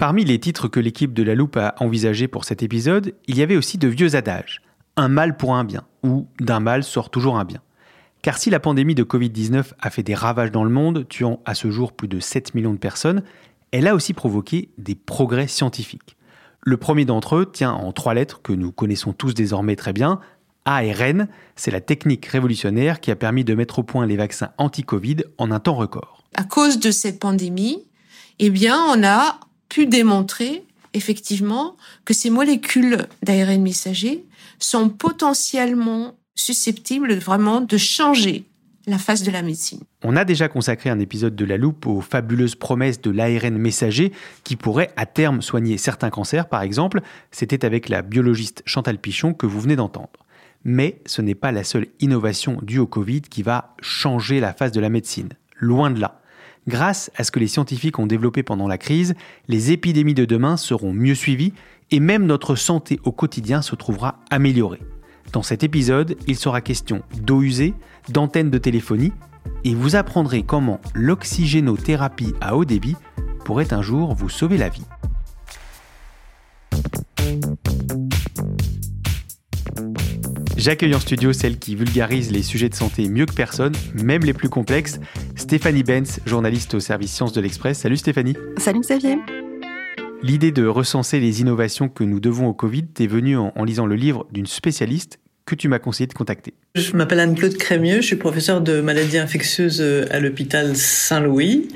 Parmi les titres que l'équipe de La Loupe a envisagés pour cet épisode, il y avait aussi de vieux adages. Un mal pour un bien, ou d'un mal sort toujours un bien. Car si la pandémie de Covid-19 a fait des ravages dans le monde, tuant à ce jour plus de 7 millions de personnes, elle a aussi provoqué des progrès scientifiques. Le premier d'entre eux tient en trois lettres que nous connaissons tous désormais très bien. ARN, c'est la technique révolutionnaire qui a permis de mettre au point les vaccins anti-Covid en un temps record. À cause de cette pandémie, eh bien, on a pu démontrer effectivement que ces molécules d'ARN messager sont potentiellement susceptibles vraiment de changer la face de la médecine. On a déjà consacré un épisode de La Loupe aux fabuleuses promesses de l'ARN messager qui pourrait à terme soigner certains cancers, par exemple. C'était avec la biologiste Chantal Pichon que vous venez d'entendre. Mais ce n'est pas la seule innovation due au Covid qui va changer la face de la médecine. Loin de là. Grâce à ce que les scientifiques ont développé pendant la crise, les épidémies de demain seront mieux suivies et même notre santé au quotidien se trouvera améliorée. Dans cet épisode, il sera question d'eau usée, d'antennes de téléphonie, et vous apprendrez comment l'oxygénothérapie à haut débit pourrait un jour vous sauver la vie. J'accueille en studio celle qui vulgarise les sujets de santé mieux que personne, même les plus complexes, Stéphanie Benz, journaliste au service Sciences de l'Express. Salut Stéphanie. Salut Xavier. L'idée de recenser les innovations que nous devons au Covid t'est venue en, en lisant le livre d'une spécialiste que tu m'as conseillé de contacter. Je m'appelle Anne-Claude Crémieux, je suis professeure de maladies infectieuses à l'hôpital Saint-Louis,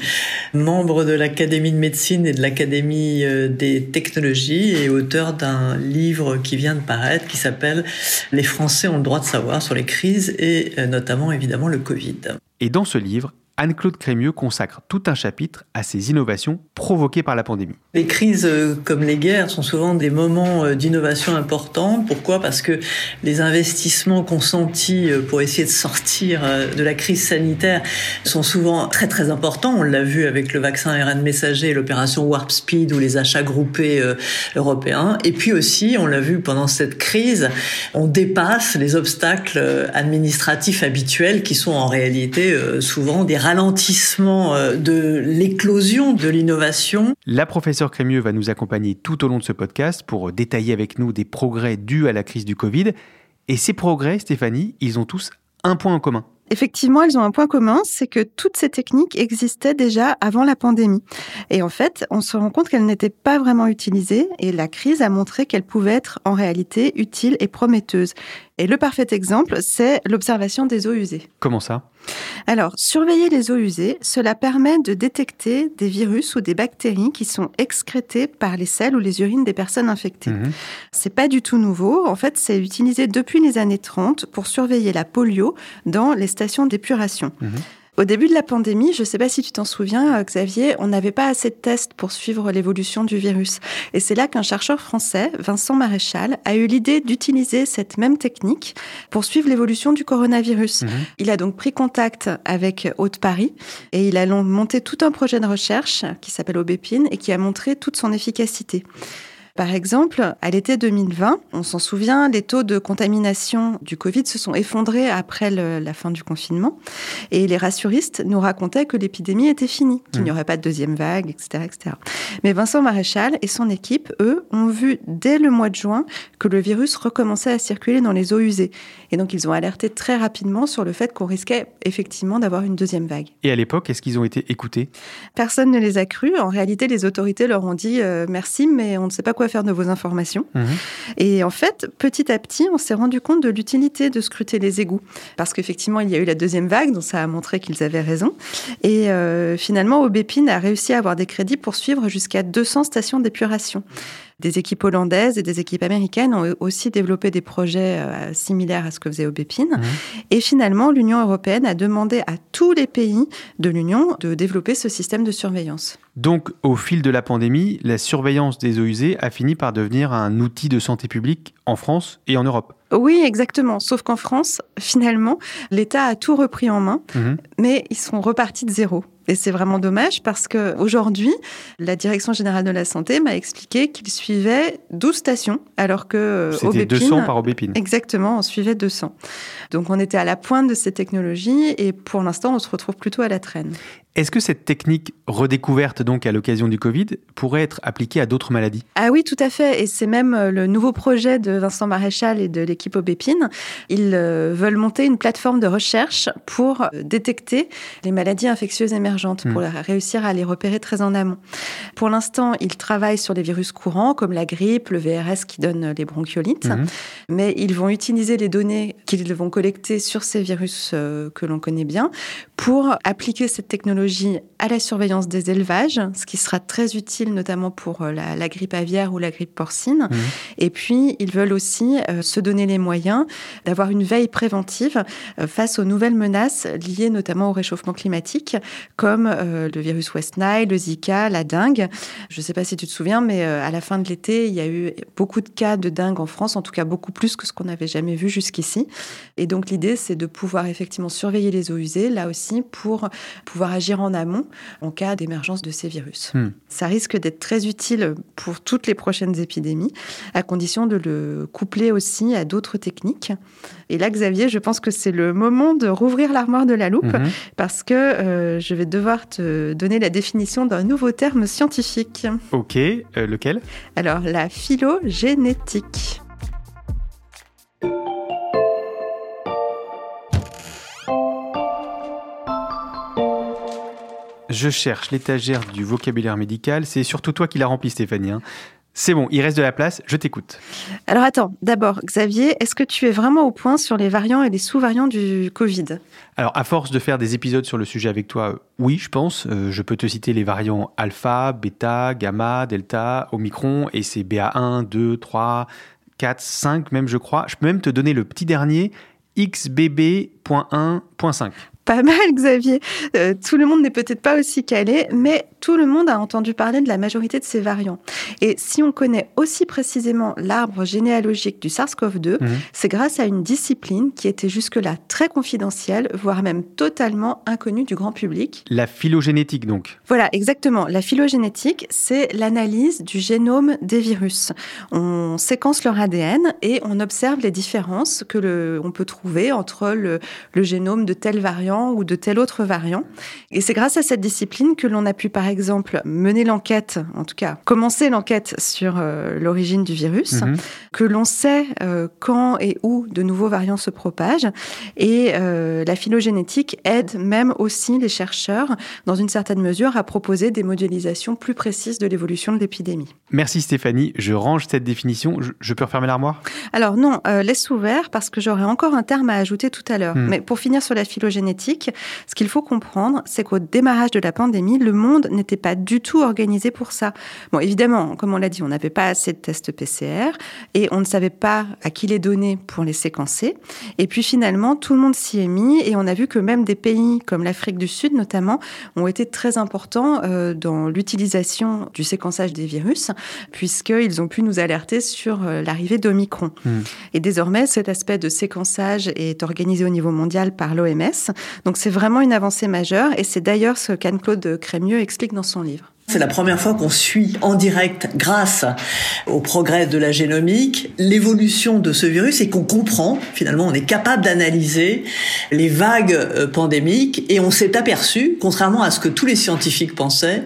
membre de l'Académie de médecine et de l'Académie des technologies et auteur d'un livre qui vient de paraître qui s'appelle Les Français ont le droit de savoir sur les crises et notamment évidemment le Covid. Et dans ce livre, Anne-Claude Crémieux consacre tout un chapitre à ces innovations provoquées par la pandémie. Les crises comme les guerres sont souvent des moments d'innovation importants. Pourquoi? Parce que les investissements consentis pour essayer de sortir de la crise sanitaire sont souvent très très importants. On l'a vu avec le vaccin ARN messager l'opération Warp Speed ou les achats groupés européens. Et puis aussi, on l'a vu pendant cette crise, on dépasse les obstacles administratifs habituels qui sont en réalité souvent des ralentissement de l'éclosion de l'innovation. La professeure Crémieux va nous accompagner tout au long de ce podcast pour détailler avec nous des progrès dus à la crise du Covid. Et ces progrès, Stéphanie, ils ont tous un point en commun. Effectivement, elles ont un point commun, c'est que toutes ces techniques existaient déjà avant la pandémie. Et en fait, on se rend compte qu'elles n'étaient pas vraiment utilisées et la crise a montré qu'elles pouvaient être en réalité utiles et prometteuses. Et le parfait exemple, c'est l'observation des eaux usées. Comment ça? Alors, surveiller les eaux usées, cela permet de détecter des virus ou des bactéries qui sont excrétées par les selles ou les urines des personnes infectées. Mmh. C'est pas du tout nouveau. En fait, c'est utilisé depuis les années 30 pour surveiller la polio dans les stations d'épuration. Mmh. Au début de la pandémie, je ne sais pas si tu t'en souviens, Xavier, on n'avait pas assez de tests pour suivre l'évolution du virus. Et c'est là qu'un chercheur français, Vincent Maréchal, a eu l'idée d'utiliser cette même technique pour suivre l'évolution du coronavirus. Mmh. Il a donc pris contact avec Haute-Paris et il a monté tout un projet de recherche qui s'appelle Aubépine et qui a montré toute son efficacité. Par exemple, à l'été 2020, on s'en souvient, les taux de contamination du Covid se sont effondrés après la fin du confinement. Et les rassuristes nous racontaient que l'épidémie était finie, qu'il n'y mmh. aurait pas de deuxième vague, etc., etc. Mais Vincent Maréchal et son équipe, eux, ont vu dès le mois de juin que le virus recommençait à circuler dans les eaux usées. Et donc, ils ont alerté très rapidement sur le fait qu'on risquait effectivement d'avoir une deuxième vague. Et à l'époque, est-ce qu'ils ont été écoutés? Personne ne les a crus. En réalité, les autorités leur ont dit euh, merci, mais on ne sait pas quoi faire de vos informations. Mhm. Et en fait, petit à petit, on s'est rendu compte de l'utilité de scruter les égouts. Parce qu'effectivement, il y a eu la deuxième vague, donc ça a montré qu'ils avaient raison. Et euh, finalement, Aubépine a réussi à avoir des crédits pour suivre jusqu'à 200 stations d'épuration. Des équipes hollandaises et des équipes américaines ont aussi développé des projets euh, similaires à ce que faisait Aubépine. Mmh. Et finalement, l'Union européenne a demandé à tous les pays de l'Union de développer ce système de surveillance. Donc, au fil de la pandémie, la surveillance des eaux usées a fini par devenir un outil de santé publique en France et en Europe. Oui, exactement. Sauf qu'en France, finalement, l'État a tout repris en main, mmh. mais ils sont repartis de zéro. Et c'est vraiment dommage parce que aujourd'hui, la Direction générale de la santé m'a expliqué qu'il suivait 12 stations, alors que euh, C'était 200 par Aubépine. Exactement, on suivait 200. Donc on était à la pointe de ces technologies et pour l'instant, on se retrouve plutôt à la traîne. Est-ce que cette technique redécouverte donc à l'occasion du Covid pourrait être appliquée à d'autres maladies? Ah oui, tout à fait. Et c'est même euh, le nouveau projet de Vincent Maréchal et de l'équipe Aubépine. Ils euh, veulent monter une plateforme de recherche pour détecter les maladies infectieuses émergentes, pour hmm. réussir à les repérer très en amont. Pour l'instant, ils travaillent sur des virus courants comme la grippe, le VRS qui donne les bronchiolites. Hmm. Mais ils vont utiliser les données qu'ils vont collecter sur ces virus que l'on connaît bien pour appliquer cette technologie à la surveillance des élevages, ce qui sera très utile notamment pour euh, la, grippe aviaire ou la grippe porcine. Mmh. Et puis, ils veulent aussi euh, se donner les moyens d'avoir une veille préventive euh, face aux nouvelles menaces liées notamment au réchauffement climatique, comme le virus West Nile, le Zika, la dengue. Je ne sais pas si tu te souviens, mais à la fin de l'été, il y a eu beaucoup de cas de dengue en France, en tout cas beaucoup plus que ce qu'on n'avait jamais vu jusqu'ici. Et donc, l'idée, c'est de pouvoir effectivement surveiller les eaux usées, là aussi, pour pouvoir agir en amont en cas d'émergence de ces virus. Hmm. Ça risque d'être très utile pour toutes les prochaines épidémies, à condition de le coupler aussi à d'autres techniques. Et là, Xavier, je pense que c'est le moment de rouvrir l'armoire de la loupe, mhm. parce que euh, je vais devoir te donner la définition d'un nouveau terme scientifique. Ok, euh, lequel? Alors, la phylogénétique. Je cherche l'étagère du vocabulaire médical. C'est surtout toi qui l'as rempli, Stéphanie. Hein. C'est bon, il reste de la place, je t'écoute. Alors attends, d'abord, Xavier, est-ce que tu es vraiment au point sur les variants et les sous-variants du Covid? Alors, à force de faire des épisodes sur le sujet avec toi, euh, oui, je pense. Euh, je peux te citer les variants alpha, bêta, gamma, delta, omicron, et c'est BA1, 2, 3, 4, 5 même, je crois. Je peux même te donner le petit dernier, XBB.1.5 pas mal, Xavier. Euh, tout le monde n'est peut-être pas aussi calé, mais tout le monde a entendu parler de la majorité de ces variants. Et si on connaît aussi précisément l'arbre généalogique du SARS-CoV-2, mhm. c'est grâce à une discipline qui était jusque-là très confidentielle, voire même totalement inconnue du grand public. La phylogénétique, donc. Voilà, exactement. La phylogénétique, c'est l'analyse du génome des virus. On séquence leur ADN et on observe les différences que le, on peut trouver entre le, le génome de tel variant ou de tel autre variant. Et c'est grâce à cette discipline que l'on a pu, par exemple, mener l'enquête, en tout cas commencer l'enquête sur euh, l'origine du virus, mhm. que l'on sait euh, quand et où de nouveaux variants se propagent. Et euh, la phylogénétique aide même aussi les chercheurs, dans une certaine mesure, à proposer des modélisations plus précises de l'évolution de l'épidémie. Merci Stéphanie. Je range cette définition. Je, peux refermer l'armoire? Alors non, laisse ouvert parce que j'aurai encore un terme à ajouter tout à l'heure. Hmm. Mais pour finir sur la phylogénétique, ce qu'il faut comprendre, c'est qu'au démarrage de la pandémie, le monde n'était pas du tout organisé pour ça. Bon, évidemment, comme on l'a dit, on n'avait pas assez de tests PCR et on ne savait pas à qui les donner pour les séquencer. Et puis finalement, tout le monde s'y est mis et on a vu que même des pays comme l'Afrique du Sud notamment ont été très importants euh, dans l'utilisation du séquençage des virus puisqu'ils ont pu nous alerter sur euh, l'arrivée d'Omicron. Hmm. Et désormais, cet aspect de séquençage est organisé au niveau mondial par l'OMS donc c'est vraiment une avancée majeure et c'est d'ailleurs ce qu'Anne-Claude Crémieux explique dans son livre. C'est la première fois qu'on suit en direct, grâce au progrès de la génomique, l'évolution de ce virus et qu'on comprend, finalement, on est capable d'analyser les vagues euh, pandémiques et on s'est aperçu, contrairement à ce que tous les scientifiques pensaient,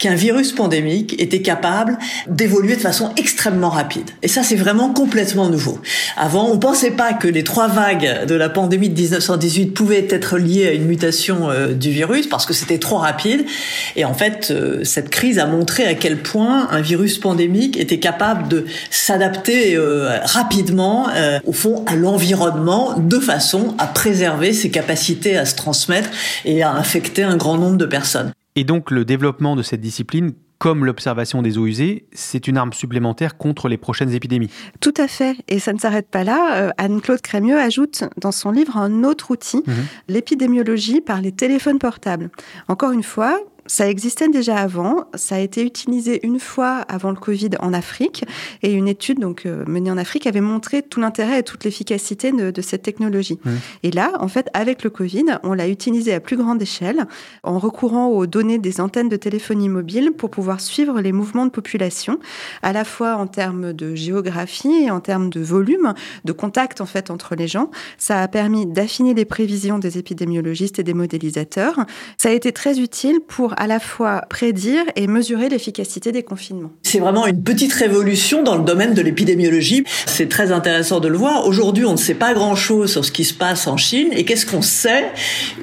qu'un virus pandémique était capable d'évoluer de façon extrêmement rapide. Et ça, c'est vraiment complètement nouveau. Avant, on pensait pas que les trois vagues de la pandémie de 1918 pouvaient être liées à une mutation euh, du virus parce que c'était trop rapide. Et en fait, euh, cette crise a montré à quel point un virus pandémique était capable de s'adapter euh, rapidement, euh, au fond, à l'environnement, de façon à préserver ses capacités à se transmettre et à infecter un grand nombre de personnes. Et donc le développement de cette discipline comme l'observation des eaux usées, c'est une arme supplémentaire contre les prochaines épidémies. Tout à fait. Et ça ne s'arrête pas là. Anne-Claude Crémieux ajoute dans son livre un autre outil, mmh. l'épidémiologie par les téléphones portables. Encore une fois, ça existait déjà avant. Ça a été utilisé une fois avant le Covid en Afrique. Et une étude donc euh, menée en Afrique avait montré tout l'intérêt et toute l'efficacité de, cette technologie. Mmh. Et là, en fait, avec le Covid, on l'a utilisé à plus grande échelle en recourant aux données des antennes de téléphonie mobile pour pouvoir suivre les mouvements de population, à la fois en termes de géographie et en termes de volume, de contact en fait entre les gens. Ça a permis d'affiner les prévisions des épidémiologistes et des modélisateurs. Ça a été très utile pour à la fois prédire et mesurer l'efficacité des confinements. C'est vraiment une petite révolution dans le domaine de l'épidémiologie. C'est très intéressant de le voir. Aujourd'hui, on ne sait pas grand-chose sur ce qui se passe en Chine et qu'est-ce qu'on sait?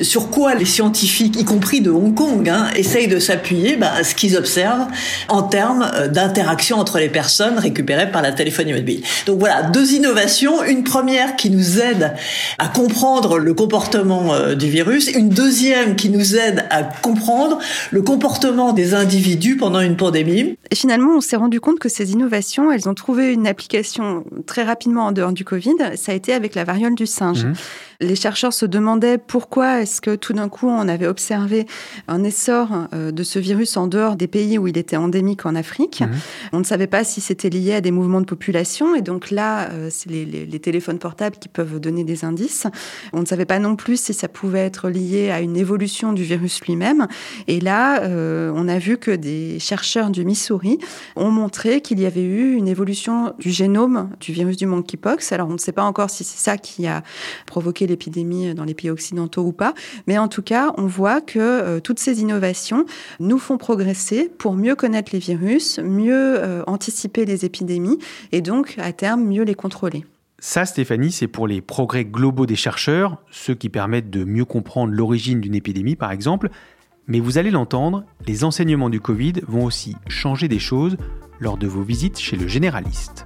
Sur quoi les scientifiques, y compris de Hong Kong, hein, essayent de s'appuyer? Bah, à ce qu'ils observent en termes euh, d'interaction entre les personnes récupérées par la téléphonie mobile. Donc voilà, deux innovations. Une première qui nous aide à comprendre le comportement euh, du virus, une deuxième qui nous aide à comprendre le comportement des individus pendant une pandémie. Et finalement, on s'est rendu compte que ces innovations, elles ont trouvé une application très rapidement en dehors du Covid. Ça a été avec la variole du singe. Mmh les chercheurs se demandaient pourquoi est-ce que tout d'un coup on avait observé un essor euh, de ce virus en dehors des pays où il était endémique en Afrique. Mhm. On ne savait pas si c'était lié à des mouvements de population et donc là, euh, c'est les, téléphones portables qui peuvent donner des indices. On ne savait pas non plus si ça pouvait être lié à une évolution du virus lui-même. Et là, euh, on a vu que des chercheurs du Missouri ont montré qu'il y avait eu une évolution du génome du virus du monkeypox. Alors on ne sait pas encore si c'est ça qui a provoqué les l'épidémie dans les pays occidentaux ou pas. Mais en tout cas, on voit que euh, toutes ces innovations nous font progresser pour mieux connaître les virus, mieux euh, anticiper les épidémies et donc, à terme, mieux les contrôler. Ça, Stéphanie, c'est pour les progrès globaux des chercheurs, ceux qui permettent de mieux comprendre l'origine d'une épidémie, par exemple. Mais vous allez l'entendre, les enseignements du Covid vont aussi changer des choses lors de vos visites chez le généraliste.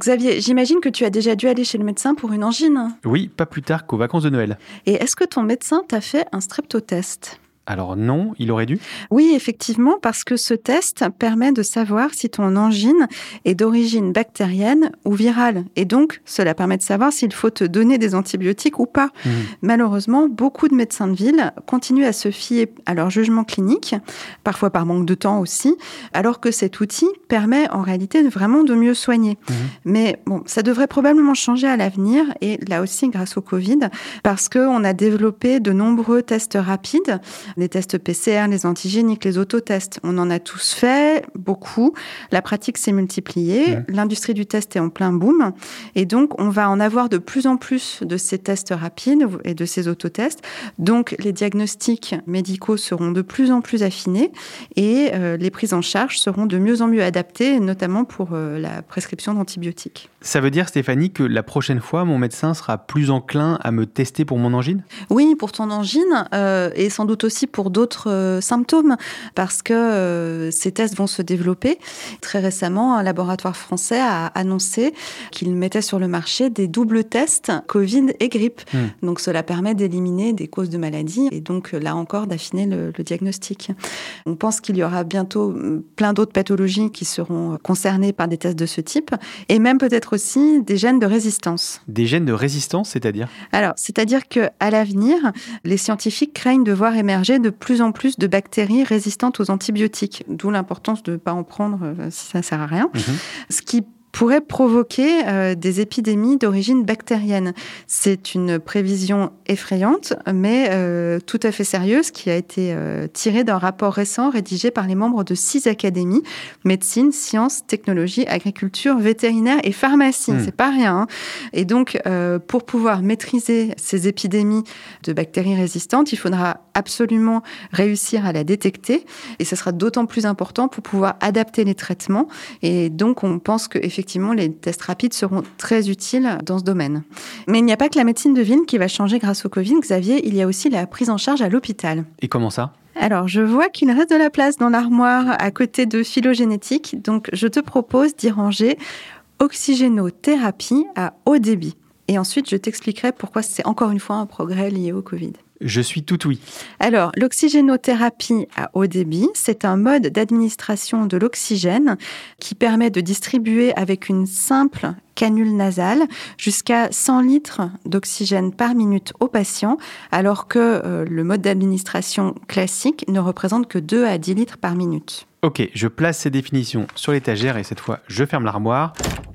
Xavier, j'imagine que tu as déjà dû aller chez le médecin pour une angine. Oui, pas plus tard qu'aux vacances de Noël. Et est-ce que ton médecin t'a fait un streptotest? Alors non, il aurait dû? Oui, effectivement, parce que ce test permet de savoir si ton angine est d'origine bactérienne ou virale. Et donc, cela permet de savoir s'il faut te donner des antibiotiques ou pas. Mmh. Malheureusement, beaucoup de médecins de ville continuent à se fier à leur jugement clinique, parfois par manque de temps aussi, alors que cet outil permet en réalité vraiment de mieux soigner. Mmh. Mais bon, ça devrait probablement changer à l'avenir, et là aussi grâce au Covid, parce qu'on a développé de nombreux tests rapides les tests PCR, les antigéniques, les autotests. On en a tous fait, beaucoup. La pratique s'est multipliée. L'industrie du test est en plein boom. Et donc, on va en avoir de plus en plus de ces tests rapides et de ces autotests. Donc, les diagnostics médicaux seront de plus en plus affinés et euh, les prises en charge seront de mieux en mieux adaptées, notamment pour euh, la prescription d'antibiotiques. Ça veut dire, Stéphanie, que la prochaine fois, mon médecin sera plus enclin à me tester pour mon angine? Oui, pour ton angine, euh, et sans doute aussi pour d'autres symptômes, parce que ces tests vont se développer. Très récemment, un laboratoire français a annoncé qu'il mettait sur le marché des doubles tests Covid et grippe. Hmm. Donc cela permet d'éliminer des causes de maladie et donc là encore d'affiner le, le diagnostic. On pense qu'il y aura bientôt plein d'autres pathologies qui seront concernées par des tests de ce type et même peut-être aussi des gènes de résistance. Des gènes de résistance, c'est-à-dire? Alors, c'est-à-dire que à l'avenir, les scientifiques craignent de voir émerger de plus en plus de bactéries résistantes aux antibiotiques, d'où l'importance de ne pas en prendre euh, si ça sert à rien. Mhm. Ce qui pourrait provoquer euh, des épidémies d'origine bactérienne. C'est une prévision effrayante, mais euh, tout à fait sérieuse, qui a été euh, tirée d'un rapport récent rédigé par les membres de six académies médecine, sciences, technologie, agriculture, vétérinaire et pharmacie. Hmm. C'est pas rien. Hein. Et donc, pour pouvoir maîtriser ces épidémies de bactéries résistantes, il faudra absolument réussir à la détecter, et ce sera d'autant plus important pour pouvoir adapter les traitements. Et donc, on pense que effectivement, les tests rapides seront très utiles dans ce domaine. Mais il n'y a pas que la médecine de ville qui va changer grâce au Covid, Xavier, il y a aussi la prise en charge à l'hôpital. Et comment ça? Alors, je vois qu'il reste de la place dans l'armoire à côté de phylogénétique, donc je te propose d'y ranger oxygénothérapie à haut débit. Et ensuite, je t'expliquerai pourquoi c'est encore une fois un progrès lié au Covid. Je suis tout oui. Alors, l'oxygénothérapie à haut débit, c'est un mode d'administration de l'oxygène qui permet de distribuer avec une simple canule nasale jusqu'à 100 litres d'oxygène par minute au patient, alors que euh, le mode d'administration classique ne représente que 2 à 10 litres par minute. Ok, je place ces définitions sur l'étagère et cette fois, je ferme l'armoire.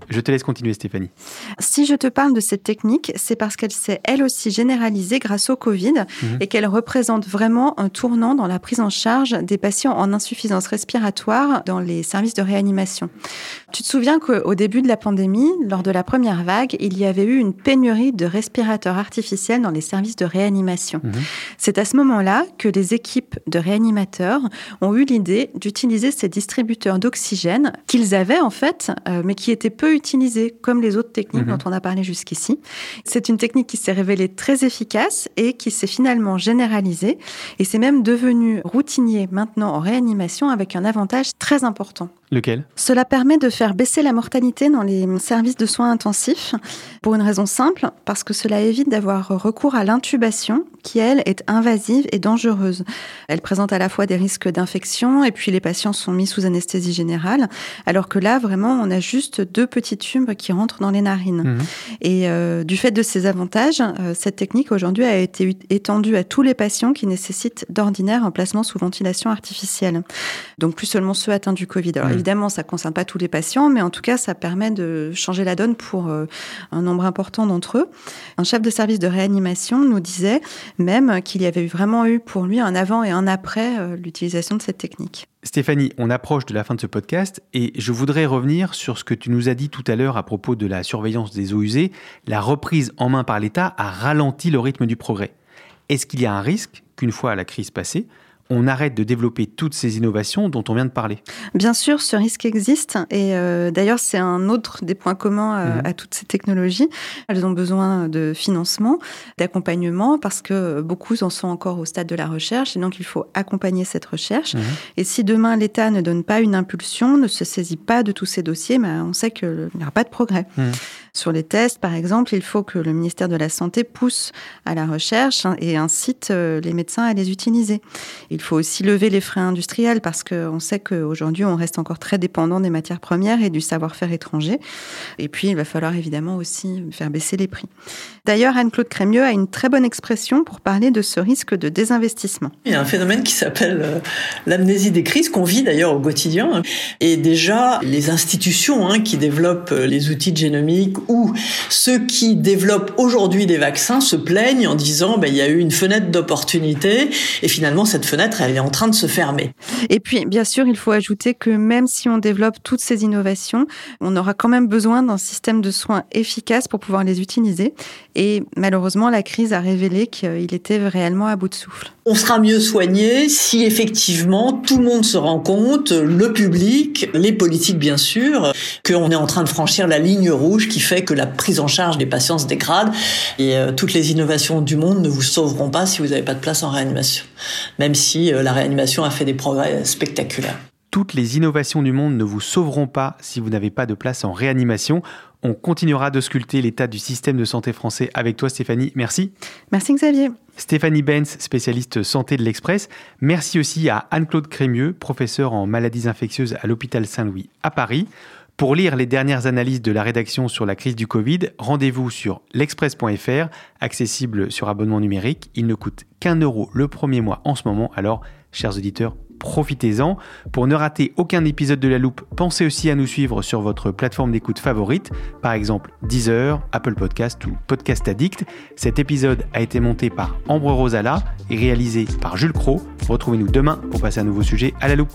Je te laisse continuer, Stéphanie. Si je te parle de cette technique, c'est parce qu'elle s'est elle aussi généralisée grâce au Covid mhm. et qu'elle représente vraiment un tournant dans la prise en charge des patients en insuffisance respiratoire dans les services de réanimation. Tu te souviens qu'au début de la pandémie, lors de la première vague, il y avait eu une pénurie de respirateurs artificiels dans les services de réanimation. Mhm. C'est à ce moment-là que les équipes de réanimateurs ont eu l'idée d'utiliser ces distributeurs d'oxygène qu'ils avaient en fait, euh, mais qui étaient peu utilisée comme les autres techniques mhm. dont on a parlé jusqu'ici. C'est une technique qui s'est révélée très efficace et qui s'est finalement généralisée et c'est même devenu routinier maintenant en réanimation avec un avantage très important. Lequel? Cela permet de faire baisser la mortalité dans les services de soins intensifs pour une raison simple, parce que cela évite d'avoir recours à l'intubation qui, elle, est invasive et dangereuse. Elle présente à la fois des risques d'infection et puis les patients sont mis sous anesthésie générale, alors que là, vraiment, on a juste deux petits tubes qui rentrent dans les narines. Mhm. Et euh, du fait de ces avantages, euh, cette technique aujourd'hui a été étendue à tous les patients qui nécessitent d'ordinaire un placement sous ventilation artificielle. Donc plus seulement ceux atteints du Covid. Alors évidemment, ça ne concerne pas tous les patients, mais en tout cas, ça permet de changer la donne pour euh, un nombre important d'entre eux. Un chef de service de réanimation nous disait même qu'il y avait vraiment eu pour lui un avant et un après euh, l'utilisation de cette technique. Stéphanie, on approche de la fin de ce podcast et je voudrais revenir sur ce que tu nous as dit tout à l'heure à propos de la surveillance des eaux usées. La reprise en main par l'État a ralenti le rythme du progrès. Est-ce qu'il y a un risque qu'une fois la crise passée, on arrête de développer toutes ces innovations dont on vient de parler Bien sûr, ce risque existe et euh, d'ailleurs c'est un autre des points communs euh, mhm. à, toutes ces technologies. Elles ont besoin de financement, d'accompagnement parce que beaucoup en sont encore au stade de la recherche et donc il faut accompagner cette recherche. Mhm. Et si demain l'État ne donne pas une impulsion, ne se saisit pas de tous ces dossiers, ben, on sait qu'il n'y aura pas de progrès. Mhm. Sur les tests, par exemple, il faut que le ministère de la Santé pousse à la recherche hein, et incite euh, les médecins à les utiliser. Il faut aussi lever les freins industriels parce qu'on sait qu'aujourd'hui, on reste encore très dépendant des matières premières et du savoir-faire étranger. Et puis, il va falloir évidemment aussi faire baisser les prix. D'ailleurs, Anne-Claude Crémieux a une très bonne expression pour parler de ce risque de désinvestissement. Il y a un phénomène qui s'appelle euh, l'amnésie des crises qu'on vit d'ailleurs au quotidien. Et déjà, les institutions hein, qui développent euh, les outils de génomique ou ceux qui développent aujourd'hui des vaccins se plaignent en disant ben, il y a eu une fenêtre d'opportunité et finalement cette fenêtre elle est en train de se fermer. Et puis bien sûr il faut ajouter que même si on développe toutes ces innovations, on aura quand même besoin d'un système de soins efficace pour pouvoir les utiliser et malheureusement la crise a révélé qu'il était réellement à bout de souffle. On sera mieux soigné si effectivement tout le monde se rend compte, le public, les politiques bien sûr, qu'on est en train de franchir la ligne rouge qui fait fait que la prise en charge des patients se dégrade. Et euh, toutes les innovations du monde ne vous sauveront pas si vous n'avez pas de place en réanimation, même si euh, la réanimation a fait des progrès spectaculaires. Toutes les innovations du monde ne vous sauveront pas si vous n'avez pas de place en réanimation. On continuera de sculpter l'état du système de santé français avec toi Stéphanie. Merci. Merci Xavier. Stéphanie Benz, spécialiste santé de l'Express. Merci aussi à Anne-Claude Crémieux, professeure en maladies infectieuses à l'hôpital Saint-Louis à Paris. Pour lire les dernières analyses de la rédaction sur la crise du Covid, rendez-vous sur l'express.fr, accessible sur abonnement numérique. Il ne coûte qu'un euro le premier mois en ce moment, alors, chers auditeurs, profitez-en. Pour ne rater aucun épisode de La Loupe, pensez aussi à nous suivre sur votre plateforme d'écoute favorite, par exemple Deezer, Apple Podcast ou Podcast Addict. Cet épisode a été monté par Ambre Rosala et réalisé par Jules Cro. Retrouvez-nous demain pour passer un nouveau sujet à La Loupe.